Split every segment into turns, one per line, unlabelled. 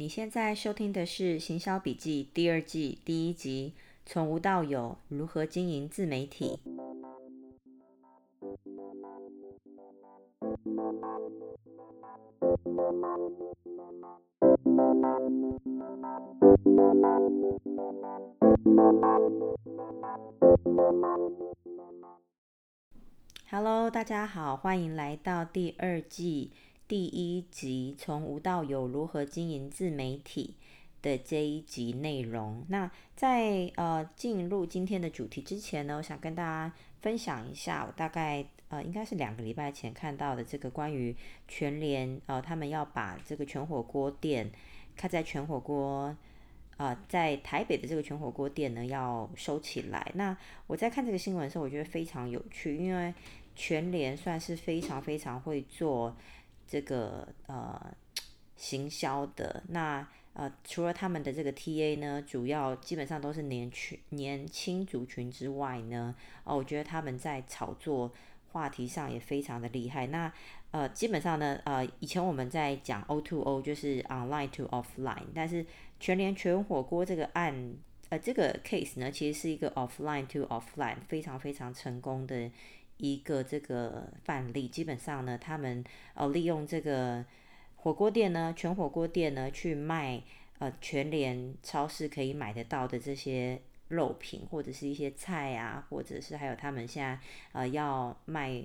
你现在收听的是《行销笔记》第二季第一集，从无到有，如何经营自媒体？Hello，大家好，欢迎来到第二季。第一集从无到有，如何经营自媒体的这一集内容。那在呃进入今天的主题之前呢，我想跟大家分享一下，我大概呃应该是两个礼拜前看到的这个关于全联呃他们要把这个全火锅店开在全火锅呃在台北的这个全火锅店呢要收起来。那我在看这个新闻的时候，我觉得非常有趣，因为全联算是非常非常会做。这个呃行销的那呃除了他们的这个 TA 呢，主要基本上都是年轻年轻族群之外呢，哦，我觉得他们在炒作话题上也非常的厉害。那呃基本上呢，呃以前我们在讲 O2O 就是 online to offline，但是全联全火锅这个案呃这个 case 呢，其实是一个 offline to offline 非常非常成功的。一个这个范例，基本上呢，他们呃利用这个火锅店呢，全火锅店呢去卖呃全联超市可以买得到的这些肉品，或者是一些菜啊，或者是还有他们现在呃要卖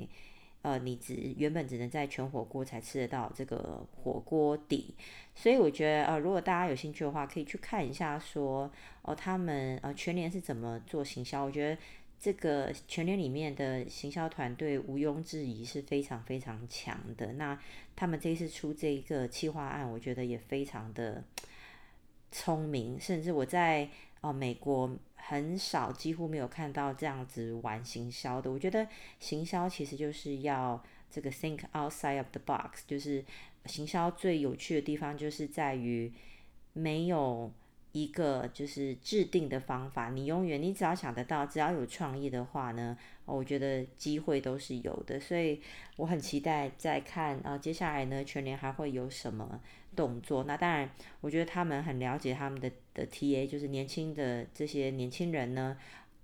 呃你只原本只能在全火锅才吃得到这个火锅底，所以我觉得呃如果大家有兴趣的话，可以去看一下说哦他们呃全联是怎么做行销，我觉得。这个全联里面的行销团队毋庸置疑是非常非常强的。那他们这一次出这一个企划案，我觉得也非常的聪明。甚至我在哦美国很少，几乎没有看到这样子玩行销的。我觉得行销其实就是要这个 think outside of the box，就是行销最有趣的地方就是在于没有。一个就是制定的方法，你永远你只要想得到，只要有创意的话呢，我觉得机会都是有的，所以我很期待再看啊，接下来呢，全联还会有什么动作？那当然，我觉得他们很了解他们的的 TA，就是年轻的这些年轻人呢，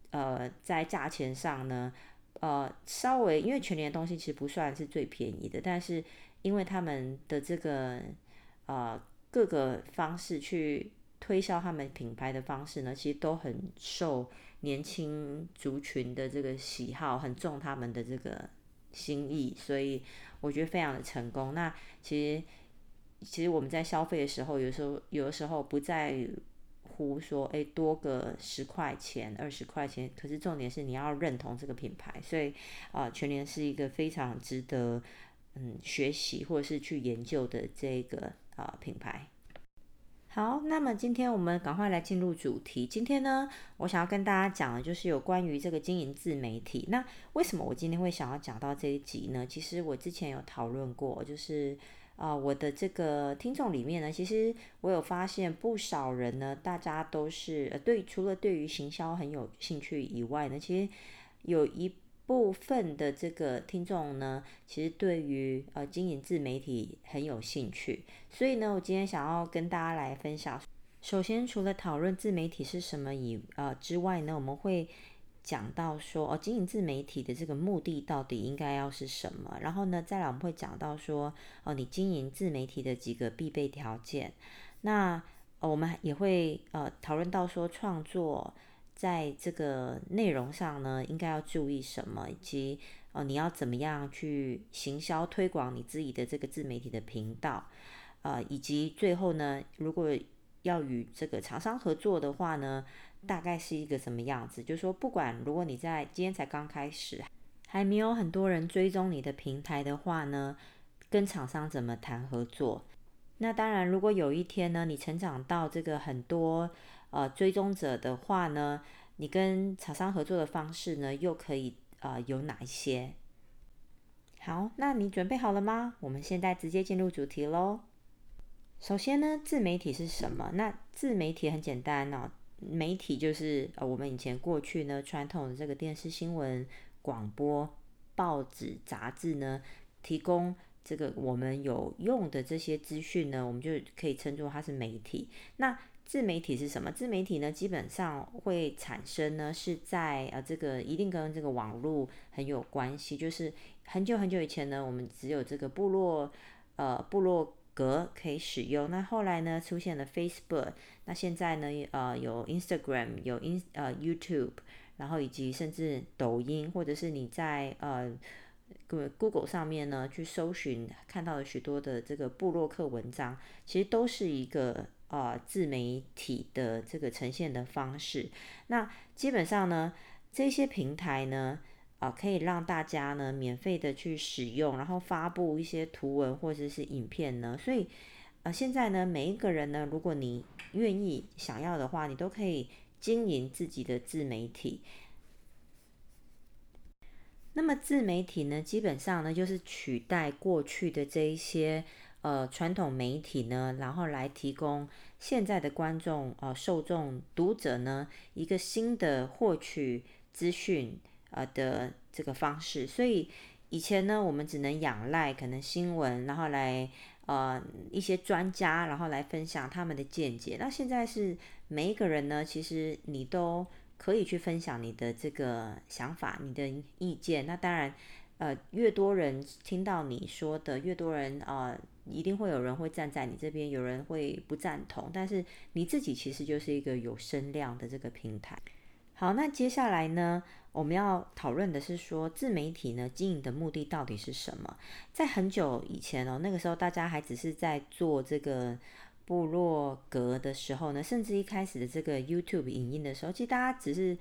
呃，在价钱上呢，呃，稍微因为全联的东西其实不算是最便宜的，但是因为他们的这个呃各个方式去。推销他们品牌的方式呢，其实都很受年轻族群的这个喜好，很重他们的这个心意，所以我觉得非常的成功。那其实，其实我们在消费的时候，有时候有的时候不在乎说，哎，多个十块钱、二十块钱，可是重点是你要认同这个品牌。所以啊，全联是一个非常值得嗯学习或者是去研究的这个啊，品牌。好，那么今天我们赶快来进入主题。今天呢，我想要跟大家讲的就是有关于这个经营自媒体。那为什么我今天会想要讲到这一集呢？其实我之前有讨论过，就是啊、我的这个听众里面呢，其实我有发现不少人呢，大家都是呃对，除了对于行销很有兴趣以外呢，其实有一。部分的这个听众呢，其实对于呃经营自媒体很有兴趣，所以呢，我今天想要跟大家来分享。首先，除了讨论自媒体是什么以呃之外呢，我们会讲到说哦，经营自媒体的这个目的到底应该要是什么？然后呢，再来我们会讲到说哦，你经营自媒体的几个必备条件。那、我们也会呃讨论到说创作。在这个内容上呢，应该要注意什么，以及呃，你要怎么样去行销推广你自己的这个自媒体的频道，呃，以及最后呢，如果要与这个厂商合作的话呢，大概是一个什么样子？就是说，不管如果你在今天才刚开始，还没有很多人追踪你的平台的话呢，跟厂商怎么谈合作？那当然，如果有一天呢，你成长到这个很多。呃，追踪者的话呢，你跟厂商合作的方式呢，又可以呃有哪一些？好，那你准备好了吗？我们现在直接进入主题喽。首先呢，自媒体是什么？那自媒体很简单哦，媒体就是呃我们以前过去呢传统的这个电视新闻、广播、报纸、杂志呢，提供这个我们有用的这些资讯呢，我们就可以称作它是媒体。那自媒体是什么？自媒体呢，基本上会产生呢，是在呃这个一定跟这个网络很有关系。就是很久很久以前呢，我们只有这个部落呃部落格可以使用。那后来呢，出现了 Facebook。那现在呢，呃有 Instagram，有 In 呃 YouTube，然后以及甚至抖音，或者是你在呃 Google 上面呢去搜寻看到了许多的这个部落客文章，其实都是一个。啊、呃，自媒体的这个呈现的方式，那基本上呢，这些平台呢，啊、可以让大家呢免费的去使用，然后发布一些图文或者是影片呢。所以，呃，现在呢，每一个人呢，如果你愿意想要的话，你都可以经营自己的自媒体。那么，自媒体呢，基本上呢，就是取代过去的这一些。呃，传统媒体呢，然后来提供现在的观众、呃，受众、读者呢，一个新的获取资讯呃的这个方式。所以以前呢，我们只能仰赖可能新闻，然后来呃一些专家，然后来分享他们的见解。那现在是每一个人呢，其实你都可以去分享你的这个想法、你的意见。那当然，呃，越多人听到你说的，越多人呃。一定会有人会站在你这边，有人会不赞同，但是你自己其实就是一个有声量的这个平台。好，那接下来呢，我们要讨论的是说，自媒体呢经营的目的到底是什么？在很久以前哦，那个时候大家还只是在做这个部落格的时候呢，甚至一开始的这个 YouTube 影音的时候，其实大家只是。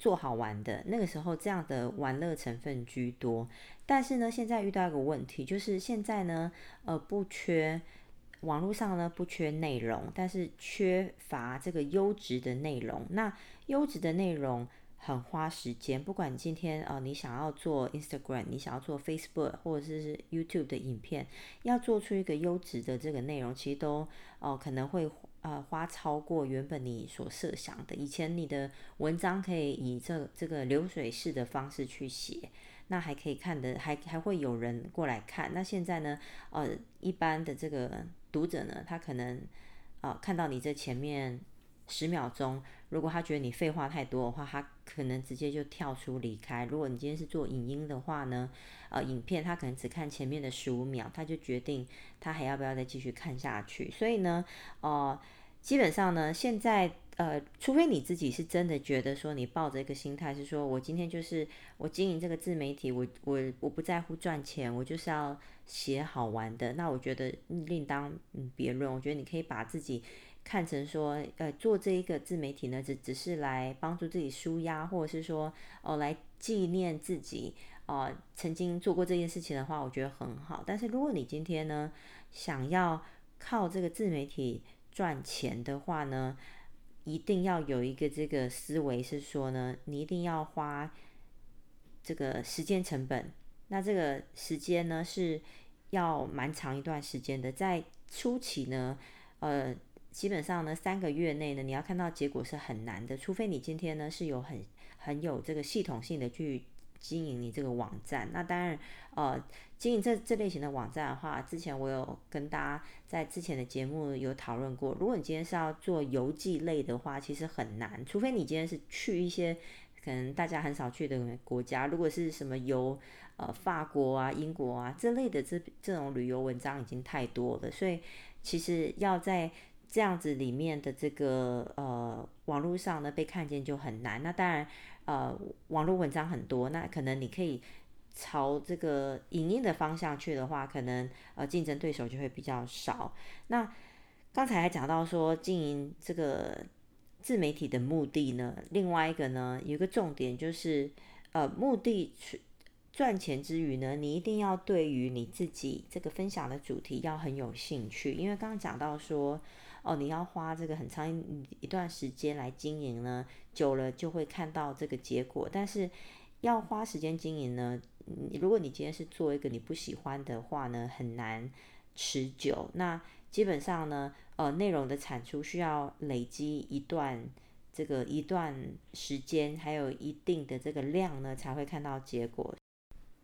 做好玩的，那个时候，这样的玩乐成分居多。但是呢，现在遇到一个问题，就是现在呢，呃，不缺网络上呢不缺内容，但是缺乏这个优质的内容。那优质的内容很花时间，不管今天呃你想要做 Instagram，你想要做 Facebook 或者是 YouTube 的影片，要做出一个优质的这个内容，其实都哦、呃、可能会。呃，花超过原本你所设想的。以前你的文章可以以这这个流水式的方式去写，那还可以看的，还还会有人过来看。那现在呢，呃，一般的这个读者呢，他可能呃看到你这前面十秒钟，如果他觉得你废话太多的话，他可能直接就跳出离开。如果你今天是做影音的话呢，呃，影片他可能只看前面的十五秒，他就决定他还要不要再继续看下去。所以呢，呃，基本上呢，现在呃，除非你自己是真的觉得说你抱着一个心态是说，我今天就是我经营这个自媒体，我我我不在乎赚钱，我就是要写好玩的，那我觉得另当别论。我觉得你可以把自己看成说，呃，做这一个自媒体呢，只只是来帮助自己舒压，或者是说哦，来纪念自己。哦、呃，曾经做过这件事情的话，我觉得很好。但是如果你今天呢，想要靠这个自媒体赚钱的话呢，一定要有一个这个思维是说呢，你一定要花这个时间成本。那这个时间呢，是要蛮长一段时间的。在初期呢，呃，基本上呢，三个月内呢，你要看到结果是很难的。除非你今天呢是有很很有这个系统性的去。经营你这个网站，那当然，呃，经营这这类型的网站的话，之前我有跟大家在之前的节目有讨论过。如果你今天是要做游记类的话，其实很难，除非你今天是去一些可能大家很少去的国家。如果是什么游呃法国啊、英国啊这类的这这种旅游文章已经太多了，所以其实要在这样子里面的这个呃网络上呢被看见就很难。那当然。呃，网络文章很多，那可能你可以朝这个影音的方向去的话，可能呃竞争对手就会比较少。那刚才还讲到说经营这个自媒体的目的呢，另外一个呢有一个重点就是呃目的赚钱之余呢，你一定要对于你自己这个分享的主题要很有兴趣，因为刚刚讲到说。哦，你要花这个很长一段时间来经营呢，久了就会看到这个结果。但是要花时间经营呢，如果你今天是做一个你不喜欢的话呢，很难持久。那基本上呢，呃，内容的产出需要累积一段这个一段时间，还有一定的这个量呢，才会看到结果。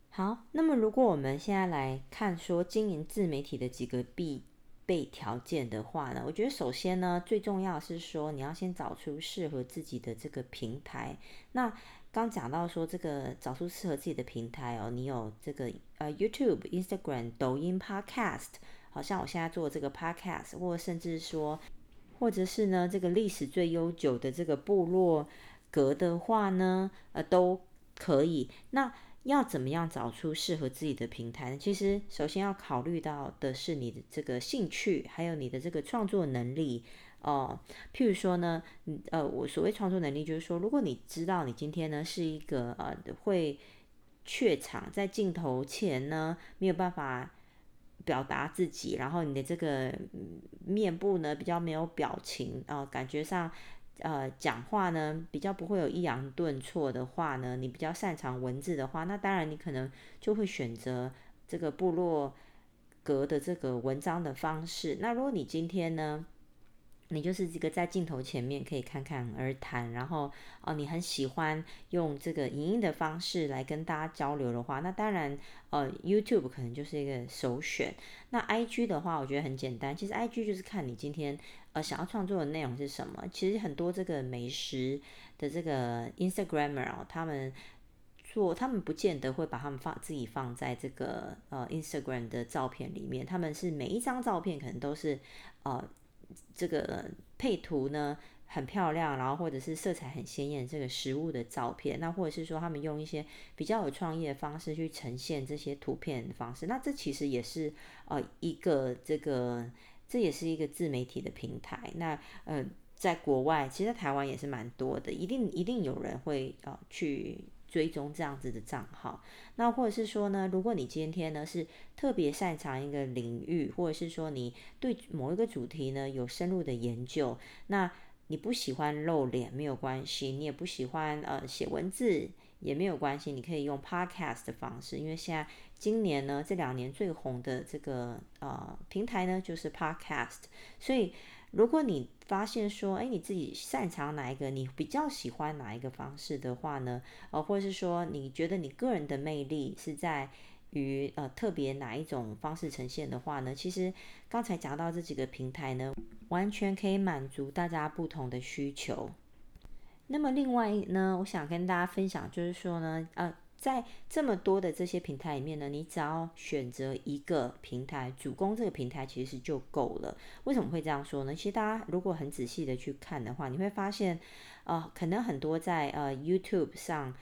好，那么如果我们现在来看说经营自媒体的几个必备条件的话呢，我觉得首先呢，最重要是说你要先找出适合自己的这个平台。那刚讲到说这个找出适合自己的平台哦，你有这个呃 YouTube、Instagram、抖音、Podcast，好像我现在做这个 Podcast，或者甚至说，或者是呢这个历史最悠久的这个部落格的话呢，呃都可以。那要怎么样找出适合自己的平台？其实首先要考虑到的是你的这个兴趣，还有你的这个创作能力哦。譬如说呢，呃，我所谓创作能力就是说，如果你知道你今天呢是一个呃会怯场，在镜头前呢没有办法表达自己，然后你的这个面部呢比较没有表情啊，感觉上。呃，讲话呢比较不会有抑扬顿挫的话呢，你比较擅长文字的话，那当然你可能就会选择这个部落格的这个文章的方式。那如果你今天呢，你就是这个在镜头前面可以侃侃而谈，然后哦，你很喜欢用这个影音的方式来跟大家交流的话，那当然呃，YouTube 可能就是一个首选。那 IG 的话，我觉得很简单，其实 IG 就是看你今天呃想要创作的内容是什么。其实很多这个美食的这个 Instagramer 哦，他们做他们不见得会把他们放自己放在这个呃 Instagram 的照片里面，他们是每一张照片可能都是呃。这个配图呢很漂亮，然后或者是色彩很鲜艳，这个食物的照片，那或者是说他们用一些比较有创意的方式去呈现这些图片的方式，那这其实也是呃一个这个这也是一个自媒体的平台。那呃在国外，其实台湾也是蛮多的，一定一定有人会呃去。追踪这样子的账号，那或者是说呢，如果你今天呢是特别擅长一个领域，或者是说你对某一个主题呢有深入的研究，那你不喜欢露脸没有关系，你也不喜欢呃写文字也没有关系，你可以用 podcast 的方式，因为现在今年呢这两年最红的这个呃平台呢就是 podcast，所以。如果你发现说，哎，你自己擅长哪一个，你比较喜欢哪一个方式的话呢，呃，或者是说你觉得你个人的魅力是在于呃特别哪一种方式呈现的话呢，其实刚才讲到这几个平台呢，完全可以满足大家不同的需求。那么另外呢，我想跟大家分享就是说呢，呃。在这么多的这些平台里面呢，你只要选择一个平台，主攻这个平台其实就够了。为什么会这样说呢？其实大家如果很仔细的去看的话，你会发现，呃，可能很多在呃 YouTube 上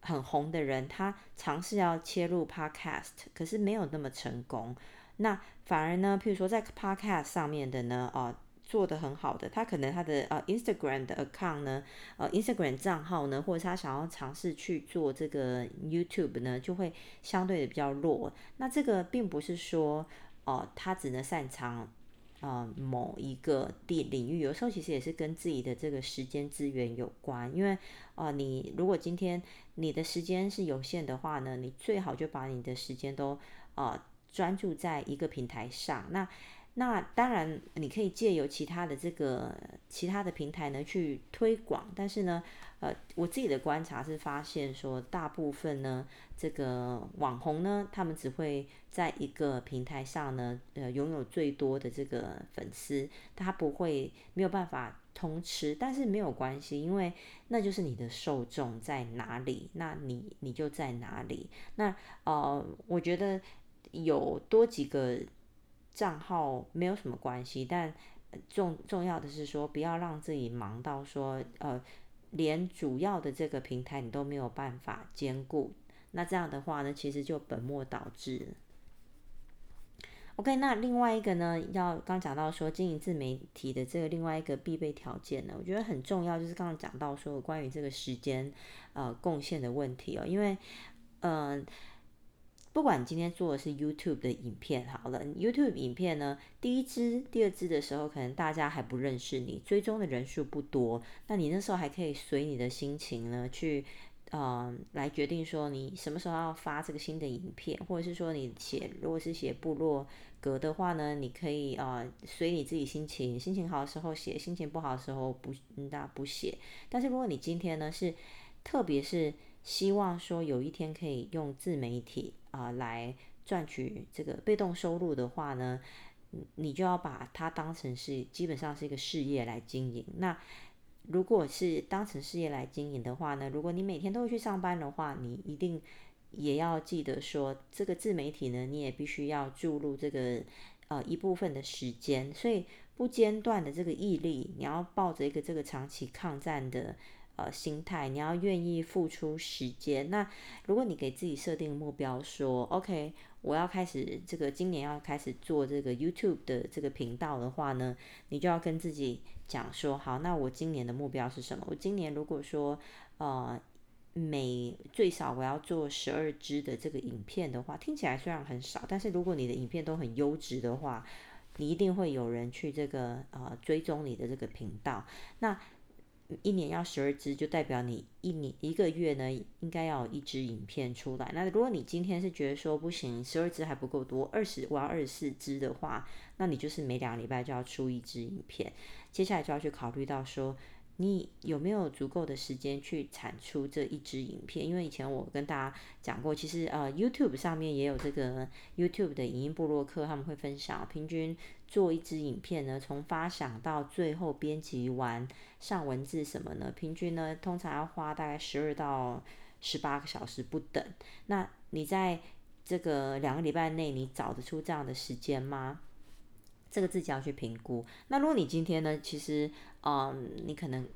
很红的人，他尝试要切入 Podcast，可是没有那么成功。那反而呢，譬如说在 Podcast 上面的呢，哦、做的很好的，他可能他的呃 Instagram 的 account 呢，呃 Instagram 账号呢，或者他想要尝试去做这个 YouTube 呢，就会相对的比较弱。那这个并不是说哦、他只能擅长呃某一个地领域，有时候其实也是跟自己的这个时间资源有关。因为哦、呃，你如果今天你的时间是有限的话呢，你最好就把你的时间都呃专注在一个平台上。那那当然，你可以借由其他的这个其他的平台呢去推广，但是呢，呃，我自己的观察是发现说，大部分呢，这个网红呢，他们只会在一个平台上呢，呃，拥有最多的这个粉丝，他不会没有办法通吃，但是没有关系，因为那就是你的受众在哪里，那你你就在哪里。那呃，我觉得有多几个。账号没有什么关系，但重重要的是说，不要让自己忙到说，呃，连主要的这个平台你都没有办法兼顾。那这样的话呢，其实就本末倒置。OK，那另外一个呢，要刚讲到说经营自媒体的这个另外一个必备条件呢，我觉得很重要，就是刚刚讲到说关于这个时间呃贡献的问题哦，因为嗯。不管你今天做的是 YouTube 的影片，好了，YouTube 影片呢，第一支、第二支的时候，可能大家还不认识你，追踪的人数不多，那你那时候还可以随你的心情呢，去，嗯，来决定说你什么时候要发这个新的影片，或者是说你写，如果是写部落格的话呢，你可以呃随你自己心情，心情好的时候写，心情不好的时候不，那不写。但是如果你今天呢是，特别是希望说有一天可以用自媒体啊、来赚取这个被动收入的话呢，你就要把它当成是基本上是一个事业来经营。那如果是当成事业来经营的话呢，如果你每天都会去上班的话，你一定也要记得说，这个自媒体呢，你也必须要注入这个呃一部分的时间，所以不间断的这个毅力，你要抱着一个这个长期抗战的。呃，心态，你要愿意付出时间。那如果你给自己设定目标，说 OK，我要开始这个今年要开始做这个 YouTube 的这个频道的话呢，你就要跟自己讲说，好，那我今年的目标是什么？我今年如果说呃每最少我要做十二支的这个影片的话，听起来虽然很少，但是如果你的影片都很优质的话，你一定会有人去这个呃追踪你的这个频道。那一年要十二支，就代表你一年一个月呢，应该要有一支影片出来。那如果你今天是觉得说不行，十二支还不够多，二十我要二十四支的话，那你就是每两个礼拜就要出一支影片。接下来就要去考虑到说，你有没有足够的时间去产出这一支影片？因为以前我跟大家讲过，其实呃 YouTube 上面也有这个 YouTube 的影音部落客，他们会分享平均。做一支影片呢，从发想到最后编辑完、上文字什么呢？平均呢，通常要花大概十二到十八个小时不等。那你在这个两个礼拜内，你找得出这样的时间吗？这个自己要去评估。那如果你今天呢，其实，嗯，你可能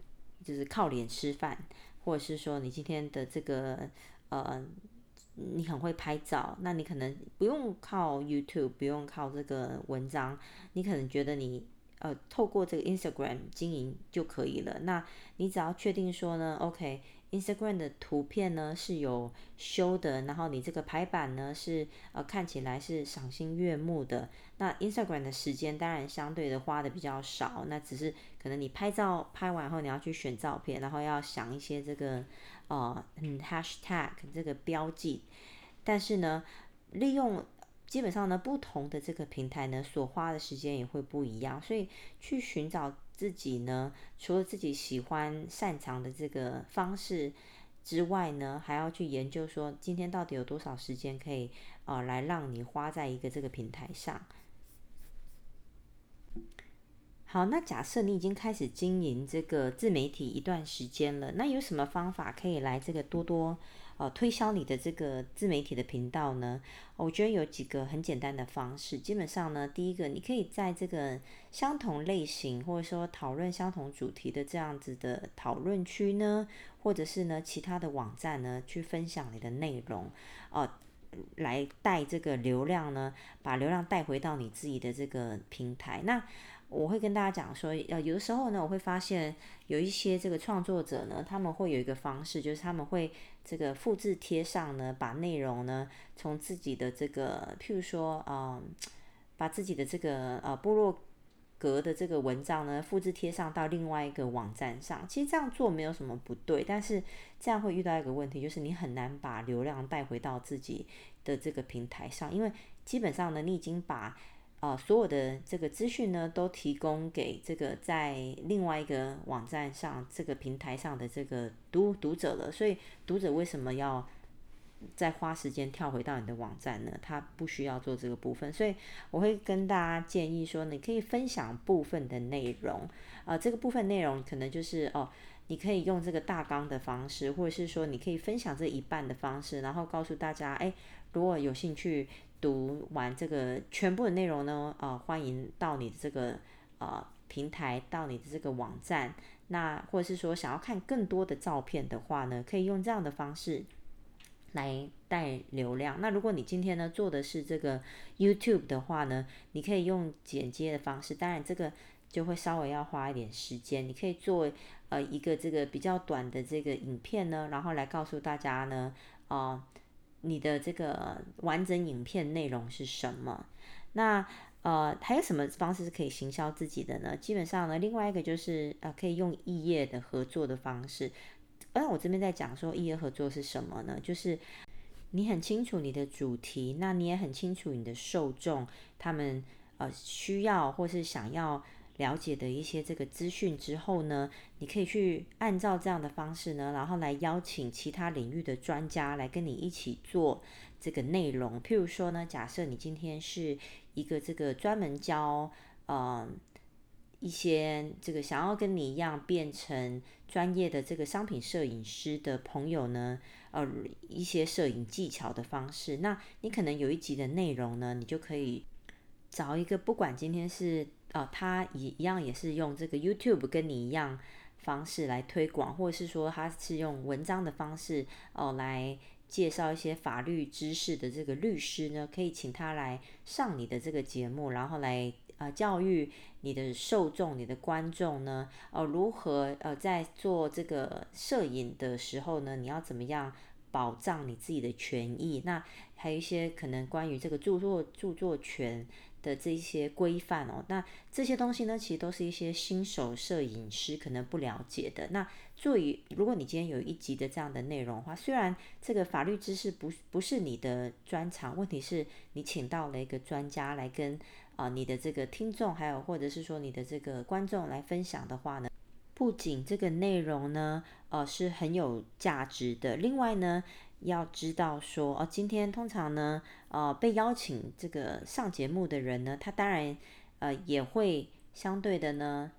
就是靠脸吃饭，或者是说你今天的这个，呃。你很会拍照，那你可能不用靠 YouTube，不用靠这个文章，你可能觉得你呃透过这个 Instagram 经营就可以了。那你只要确定说呢，OK Instagram 的图片呢是有修的，然后你这个排版呢是呃看起来是赏心悦目的。那 Instagram 的时间当然相对的花的比较少，那只是可能你拍照拍完后你要去选照片，然后要想一些这个。呃，嗯，hashtag 这个标记，但是呢，利用基本上呢，不同的这个平台呢，所花的时间也会不一样，所以去寻找自己呢，除了自己喜欢擅长的这个方式之外呢，还要去研究说，今天到底有多少时间可以呃，来让你花在一个这个平台上。好，那假设你已经开始经营这个自媒体一段时间了，那有什么方法可以来这个多多呃推销你的这个自媒体的频道呢？我觉得有几个很简单的方式。基本上呢，第一个，你可以在这个相同类型或者说讨论相同主题的这样子的讨论区呢，或者是呢其他的网站呢，去分享你的内容，呃，来带这个流量呢，把流量带回到你自己的这个平台。那我会跟大家讲说，呃，有的时候呢，我会发现有一些这个创作者呢，他们会有一个方式，就是他们会这个复制贴上呢，把内容呢从自己的这个，譬如说，嗯，把自己的这个呃部落格的这个文章呢复制贴上到另外一个网站上。其实这样做没有什么不对，但是这样会遇到一个问题，就是你很难把流量带回到自己的这个平台上，因为基本上呢，你已经把啊，所有的这个资讯呢，都提供给这个在另外一个网站上这个平台上的这个读读者了。所以读者为什么要再花时间跳回到你的网站呢？他不需要做这个部分。所以我会跟大家建议说，你可以分享部分的内容。啊，这个部分内容可能就是哦，你可以用这个大纲的方式，或者是说你可以分享这一半的方式，然后告诉大家，哎，如果有兴趣。读完这个全部的内容呢，呃，欢迎到你的这个呃平台，到你的这个网站。那或者是说想要看更多的照片的话呢，可以用这样的方式来带流量。那如果你今天呢做的是这个 YouTube 的话呢，你可以用剪接的方式，当然这个就会稍微要花一点时间。你可以做呃一个这个比较短的这个影片呢，然后来告诉大家呢，啊、你的这个完整影片内容是什么？那呃还有什么方式是可以行销自己的呢？基本上呢，另外一个就是呃可以用异业的合作的方式。而我这边在讲说异业合作是什么呢？就是你很清楚你的主题，那你也很清楚你的受众，他们呃需要或是想要了解的一些这个资讯之后呢，你可以去按照这样的方式呢，然后来邀请其他领域的专家来跟你一起做这个内容。譬如说呢，假设你今天是一个这个专门教呃一些这个想要跟你一样变成专业的这个商品摄影师的朋友呢，呃，一些摄影技巧的方式，那你可能有一集的内容呢，你就可以找一个，不管今天是。呃，他一一样也是用这个 YouTube 跟你一样方式来推广，或者是说他是用文章的方式哦、来介绍一些法律知识的这个律师呢，可以请他来上你的这个节目，然后来呃教育你的受众、你的观众呢，哦、如何呃在做这个摄影的时候呢，你要怎么样保障你自己的权益？那还有一些可能关于这个著作著作权。的这一些规范哦，那这些东西呢，其实都是一些新手摄影师可能不了解的。那作为如果你今天有一集的这样的内容的话，虽然这个法律知识不不是你的专长，问题是你请到了一个专家来跟啊、你的这个听众，还有或者是说你的这个观众来分享的话呢，不仅这个内容呢，呃是很有价值的，另外呢。要知道说哦，今天通常呢，呃，被邀请这个上节目的人呢，他当然呃也会相对的呢，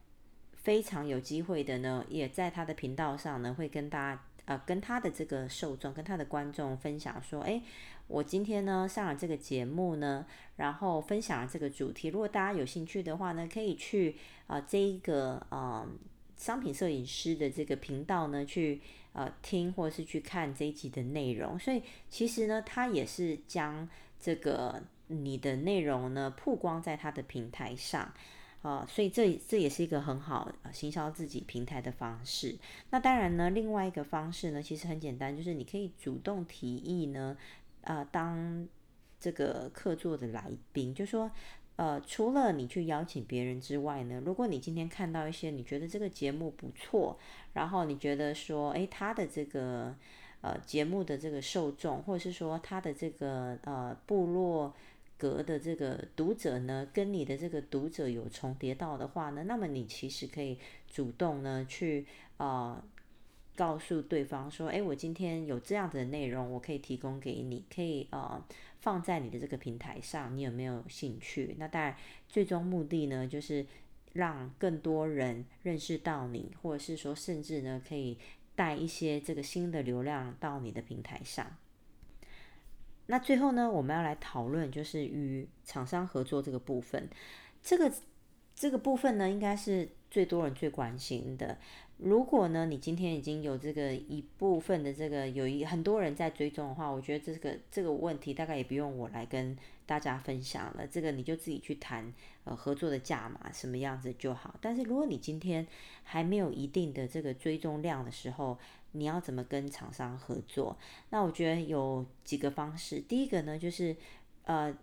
非常有机会的呢，也在他的频道上呢，会跟大家呃跟他的这个受众跟他的观众分享说，哎，我今天呢上了这个节目呢，然后分享了这个主题，如果大家有兴趣的话呢，可以去啊、呃、这一个呃商品摄影师的这个频道呢去。呃，听或是去看这一集的内容，所以其实呢，他也是将这个你的内容呢曝光在他的平台上，啊、所以这这也是一个很好行销自己平台的方式。那当然呢，另外一个方式呢，其实很简单，就是你可以主动提议呢，呃，当这个客座的来宾，就说。呃，除了你去邀请别人之外呢，如果你今天看到一些你觉得这个节目不错，然后你觉得说，诶，他的这个呃节目的这个受众，或者是说他的这个呃部落格的这个读者呢，跟你的这个读者有重叠到的话呢，那么你其实可以主动呢去呃。告诉对方说：“诶，我今天有这样的内容，我可以提供给你，可以呃放在你的这个平台上，你有没有兴趣？那当然，最终目的呢，就是让更多人认识到你，或者是说，甚至呢，可以带一些这个新的流量到你的平台上。那最后呢，我们要来讨论就是与厂商合作这个部分，这个这个部分呢，应该是最多人最关心的。”如果呢，你今天已经有这个一部分的这个有一很多人在追踪的话，我觉得这个这个问题大概也不用我来跟大家分享了，这个你就自己去谈呃合作的价码什么样子就好。但是如果你今天还没有一定的这个追踪量的时候，你要怎么跟厂商合作？那我觉得有几个方式。第一个呢，就是呃。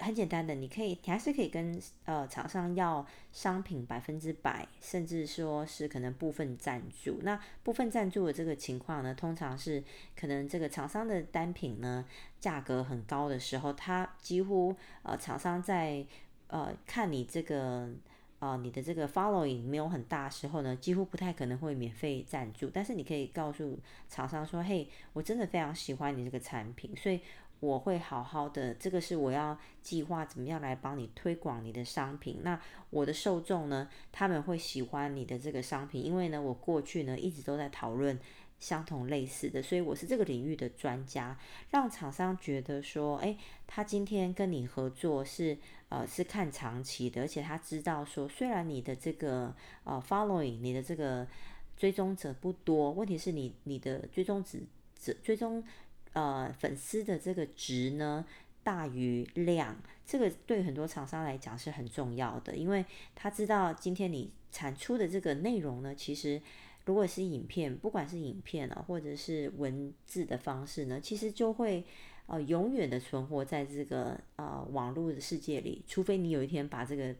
很简单的，你可以，你还是可以跟呃厂商要商品百分之百，甚至说是可能部分赞助。那部分赞助的这个情况呢，通常是可能这个厂商的单品呢价格很高的时候，他几乎呃厂商在呃看你这个呃你的这个 following 没有很大时候呢，几乎不太可能会免费赞助。但是你可以告诉厂商说，嘿，我真的非常喜欢你这个产品，所以。我会好好的，这个是我要计划怎么样来帮你推广你的商品。那我的受众呢，他们会喜欢你的这个商品，因为呢，我过去呢一直都在讨论相同类似的，所以我是这个领域的专家，让厂商觉得说，哎，他今天跟你合作是呃是看长期的，而且他知道说，虽然你的这个呃 following，你的这个追踪者不多，问题是你你的追踪者追踪。呃，粉丝的这个值呢大于量，这个对很多厂商来讲是很重要的，因为他知道今天你产出的这个内容呢，其实如果是影片，不管是影片啊，或者是文字的方式呢，其实就会呃永远的存活在这个呃网络的世界里，除非你有一天把这个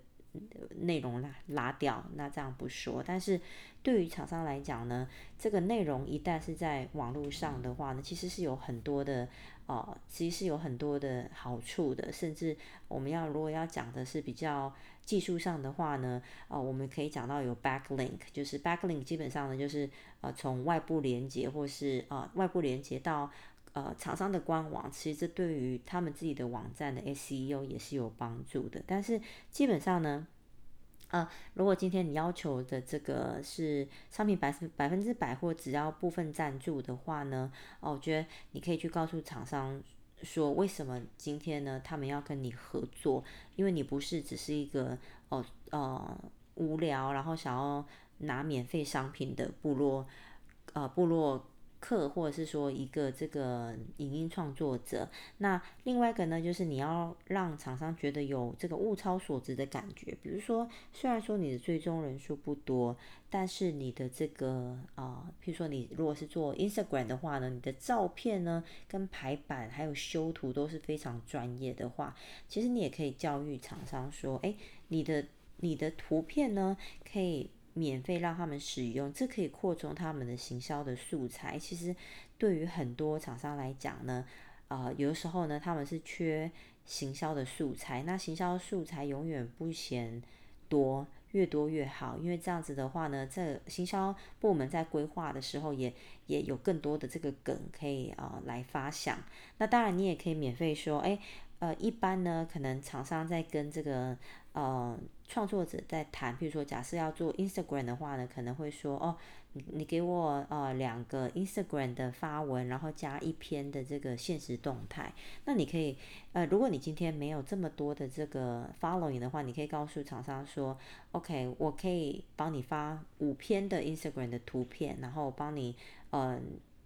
内容拉拉掉，那这样不说。但是对于厂商来讲呢，这个内容一旦是在网络上的话呢，其实是有很多的，呃，其实是有很多的好处的。甚至我们要如果要讲的是比较技术上的话呢，呃，我们可以讲到有 backlink，就是 backlink 基本上呢就是呃从外部连接或是呃外部连接到。呃，厂商的官网其实这对于他们自己的网站的 SEO 也是有帮助的。但是基本上呢，呃，如果今天你要求的这个是商品百分百分之百或只要部分赞助的话呢，哦，我觉得你可以去告诉厂商说，为什么今天呢他们要跟你合作？因为你不是只是一个哦呃无聊然后想要拿免费商品的部落呃部落。客或者是说一个这个影音创作者，那另外一个呢，就是你要让厂商觉得有这个物超所值的感觉。比如说，虽然说你的最终人数不多，但是你的这个啊、譬如说你如果是做 Instagram 的话呢，你的照片呢跟排版还有修图都是非常专业的话，其实你也可以教育厂商说，哎，你的你的图片呢可以。免费让他们使用，这可以扩充他们的行销的素材。其实对于很多厂商来讲呢，呃，有的时候呢，他们是缺行销的素材。那行销素材永远不嫌多，越多越好。因为这样子的话呢，这行销部门在规划的时候也也有更多的这个梗可以啊、来发想。那当然，你也可以免费说，哎。呃，一般呢，可能厂商在跟这个呃创作者在谈，比如说，假设要做 Instagram 的话呢，可能会说，哦，你你给我呃两个 Instagram 的发文，然后加一篇的这个现实动态。那你可以，呃，如果你今天没有这么多的这个 following 的话，你可以告诉厂商说，OK，我可以帮你发五篇的 Instagram 的图片，然后帮你，嗯、呃。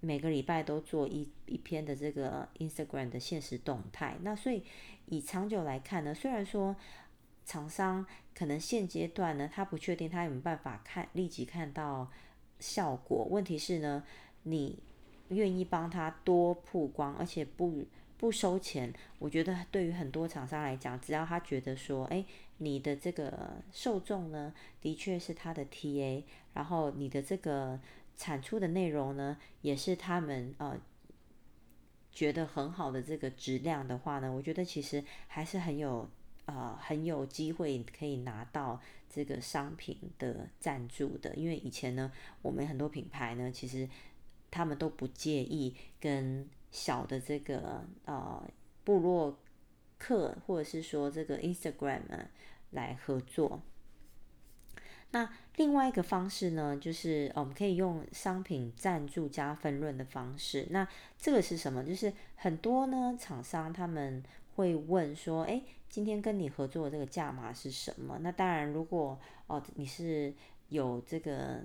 每个礼拜都做一一篇的这个 Instagram 的现实动态，那所以以长久来看呢，虽然说厂商可能现阶段呢，他不确定他有没有办法看立即看到效果，问题是呢，你愿意帮他多曝光，而且不不收钱，我觉得对于很多厂商来讲，只要他觉得说，哎，你的这个受众呢，的确是他的 TA，然后你的这个。产出的内容呢，也是他们呃觉得很好的这个质量的话呢，我觉得其实还是很有呃很有机会可以拿到这个商品的赞助的。因为以前呢，我们很多品牌呢，其实他们都不介意跟小的这个呃部落客或者是说这个 Instagram 来合作。那另外一个方式呢，就是我们可以用商品赞助加分润的方式。那这个是什么？就是很多呢厂商他们会问说，诶，今天跟你合作的这个价码是什么？那当然，如果哦你是有这个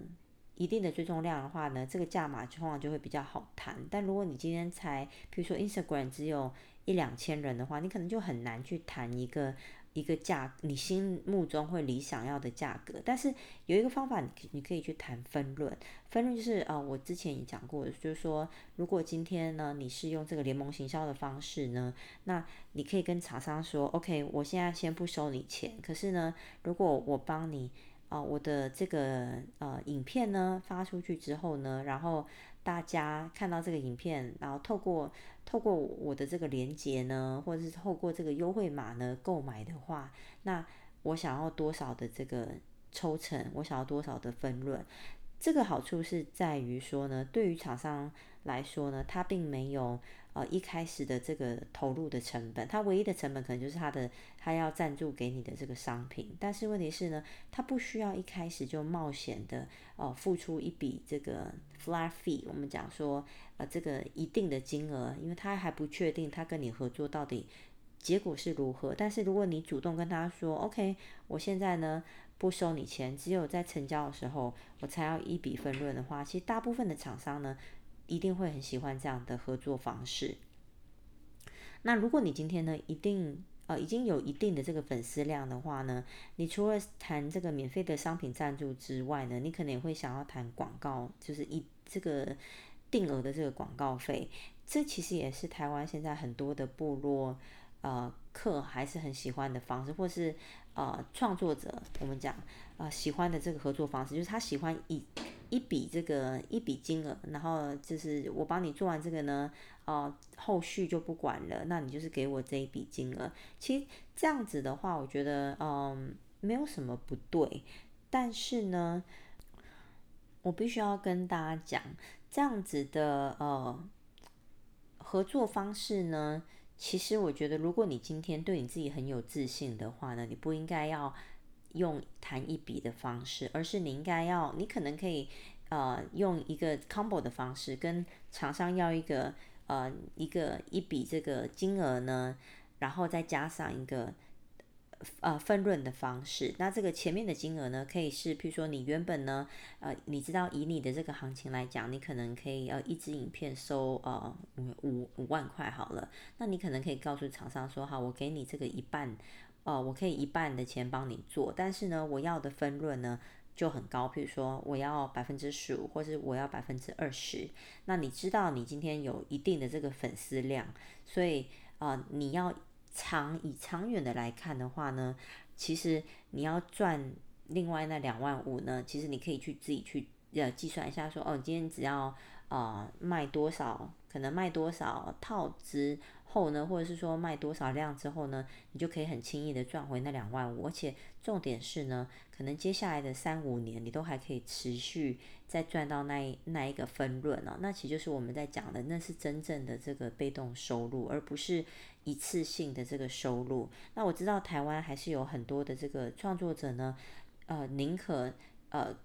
一定的追踪量的话呢，这个价码往往就会比较好谈。但如果你今天才，比如说 Instagram 只有一两千人的话，你可能就很难去谈一个。一个价，你心目中会理想要的价格，但是有一个方法，你你可以去谈分论。分论就是啊、我之前也讲过，就是说，如果今天呢，你是用这个联盟行销的方式呢，那你可以跟厂商说，OK，我现在先不收你钱，可是呢，如果我帮你啊、我的这个呃影片呢发出去之后呢，然后大家看到这个影片，然后透过。透过我的这个链接呢，或者是透过这个优惠码呢购买的话，那我想要多少的这个抽成？我想要多少的分润？这个好处是在于说呢，对于厂商来说呢，他并没有。呃，一开始的这个投入的成本，它唯一的成本可能就是它的，它要赞助给你的这个商品。但是问题是呢，它不需要一开始就冒险的哦、呃，付出一笔这个 flat fee。我们讲说，呃，这个一定的金额，因为他还不确定他跟你合作到底结果是如何。但是如果你主动跟他说，OK，我现在呢不收你钱，只有在成交的时候我才要一笔分润的话，其实大部分的厂商呢。一定会很喜欢这样的合作方式。那如果你今天呢，一定呃已经有一定的这个粉丝量的话呢，你除了谈这个免费的商品赞助之外呢，你可能也会想要谈广告，就是一这个定额的这个广告费。这其实也是台湾现在很多的部落呃客还是很喜欢的方式，或是呃创作者我们讲呃喜欢的这个合作方式，就是他喜欢以一笔这个一笔金额，然后就是我帮你做完这个呢，呃后续就不管了，那你就是给我这一笔金额。其实这样子的话，我觉得嗯、没有什么不对，但是呢，我必须要跟大家讲，这样子的呃合作方式呢，其实我觉得如果你今天对你自己很有自信的话呢，你不应该要。用谈一笔的方式，而是你应该要，你可能可以，呃，用一个 combo 的方式跟厂商要一个，呃，一个一笔这个金额呢，然后再加上一个，呃，分润的方式。那这个前面的金额呢，可以是，譬如说你原本呢，呃，你知道以你的这个行情来讲，你可能可以呃一支影片收呃五五五万块好了，那你可能可以告诉厂商说，好，我给你这个一半。哦，我可以一半的钱帮你做，但是呢，我要的分润呢就很高，譬如说我要百分之十五，或是我要百分之二十。那你知道你今天有一定的这个粉丝量，所以啊、你要长以长远的来看的话呢，其实你要赚另外那两万五呢，其实你可以去自己去呃计算一下说，哦，你今天只要啊、卖多少，可能卖多少套资。后呢，或者是说卖多少量之后呢，你就可以很轻易的赚回那两万五，而且重点是呢，可能接下来的三五年你都还可以持续再赚到那那一个分润哦。那其实就是我们在讲的，那是真正的这个被动收入，而不是一次性的这个收入。那我知道台湾还是有很多的这个创作者呢，呃，宁可呃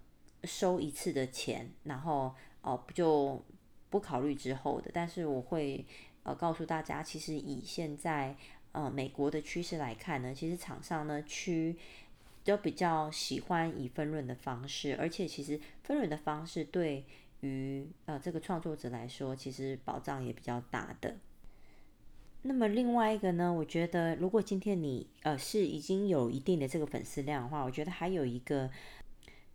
收一次的钱，然后哦、呃、就不考虑之后的，但是我会。呃，告诉大家，其实以现在呃美国的趋势来看呢，其实厂商呢趋都比较喜欢以分润的方式，而且其实分润的方式对于呃这个创作者来说，其实保障也比较大的。那么另外一个呢，我觉得如果今天你呃是已经有一定的这个粉丝量的话，我觉得还有一个。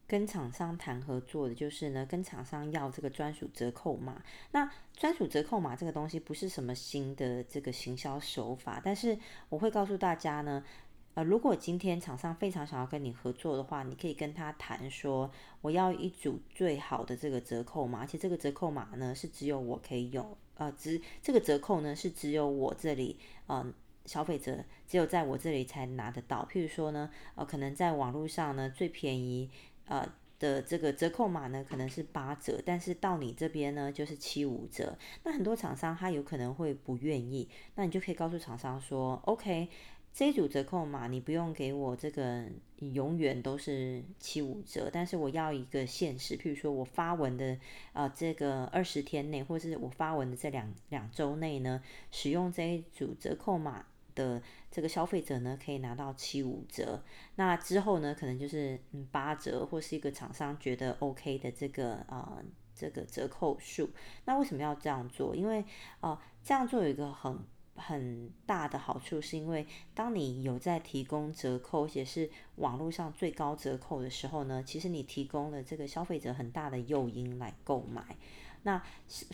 跟厂商谈合作的，就是呢，跟厂商要这个专属折扣码。那专属折扣码这个东西不是什么新的这个行销手法，但是我会告诉大家呢，呃，如果今天厂商非常想要跟你合作的话，你可以跟他谈说，我要一组最好的这个折扣码，而且这个折扣码呢是只有我可以有，呃，只这个折扣呢是只有我这里，嗯、消费者只有在我这里才拿得到。譬如说呢，呃，可能在网络上呢最便宜。呃的这个折扣码呢，可能是八折，但是到你这边呢就是七五折。那很多厂商他有可能会不愿意，那你就可以告诉厂商说，OK，这一组折扣码你不用给我这个永远都是七五折，但是我要一个限时，譬如说我发文的呃这个二十天内，或是我发文的这两两周内呢，使用这一组折扣码。的这个消费者呢，可以拿到七五折。那之后呢，可能就是嗯八折，或是一个厂商觉得 OK 的这个啊、呃、这个折扣数。那为什么要这样做？因为哦、呃，这样做有一个很很大的好处，是因为当你有在提供折扣，而且是网络上最高折扣的时候呢，其实你提供了这个消费者很大的诱因来购买。那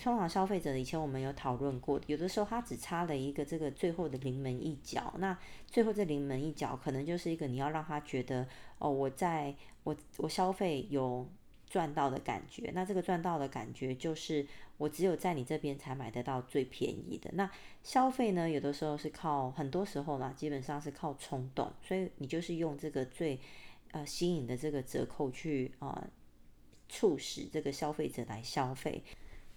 通常消费者以前我们有讨论过，有的时候他只差了一个这个最后的临门一脚。那最后这临门一脚，可能就是一个你要让他觉得哦，我在我我消费有赚到的感觉。那这个赚到的感觉，就是我只有在你这边才买得到最便宜的。那消费呢，有的时候是靠很多时候啦，基本上是靠冲动，所以你就是用这个最呃吸引的这个折扣去啊。促使这个消费者来消费。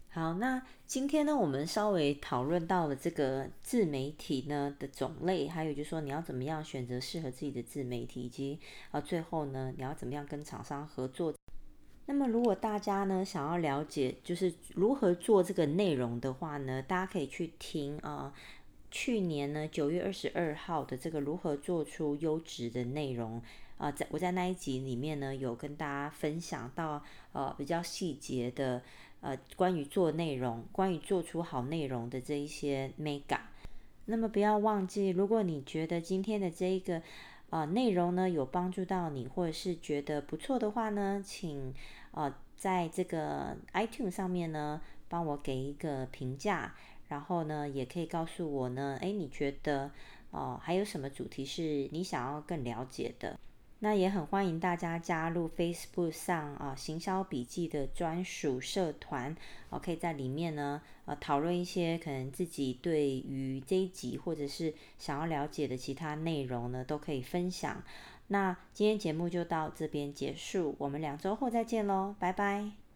好，那今天呢，我们稍微讨论到了这个自媒体呢的种类，还有就是说你要怎么样选择适合自己的自媒体，以及啊最后呢，你要怎么样跟厂商合作。那么如果大家呢想要了解就是如何做这个内容的话呢，大家可以去听啊。去年呢，九月二十二号的这个如何做出优质的内容啊，在我在那一集里面呢，有跟大家分享到呃比较细节的呃关于做内容，关于做出好内容的这一些 mega。那么不要忘记，如果你觉得今天的这一个呃内容呢有帮助到你，或者是觉得不错的话呢，请呃在这个 iTunes 上面呢帮我给一个评价。然后呢，也可以告诉我呢，诶，你觉得哦，还有什么主题是你想要更了解的？那也很欢迎大家加入 Facebook 上啊行销笔记的专属社团，哦，可以在里面呢呃讨论一些可能自己对于这一集或者是想要了解的其他内容呢都可以分享。那今天节目就到这边结束，我们两周后再见喽，拜拜。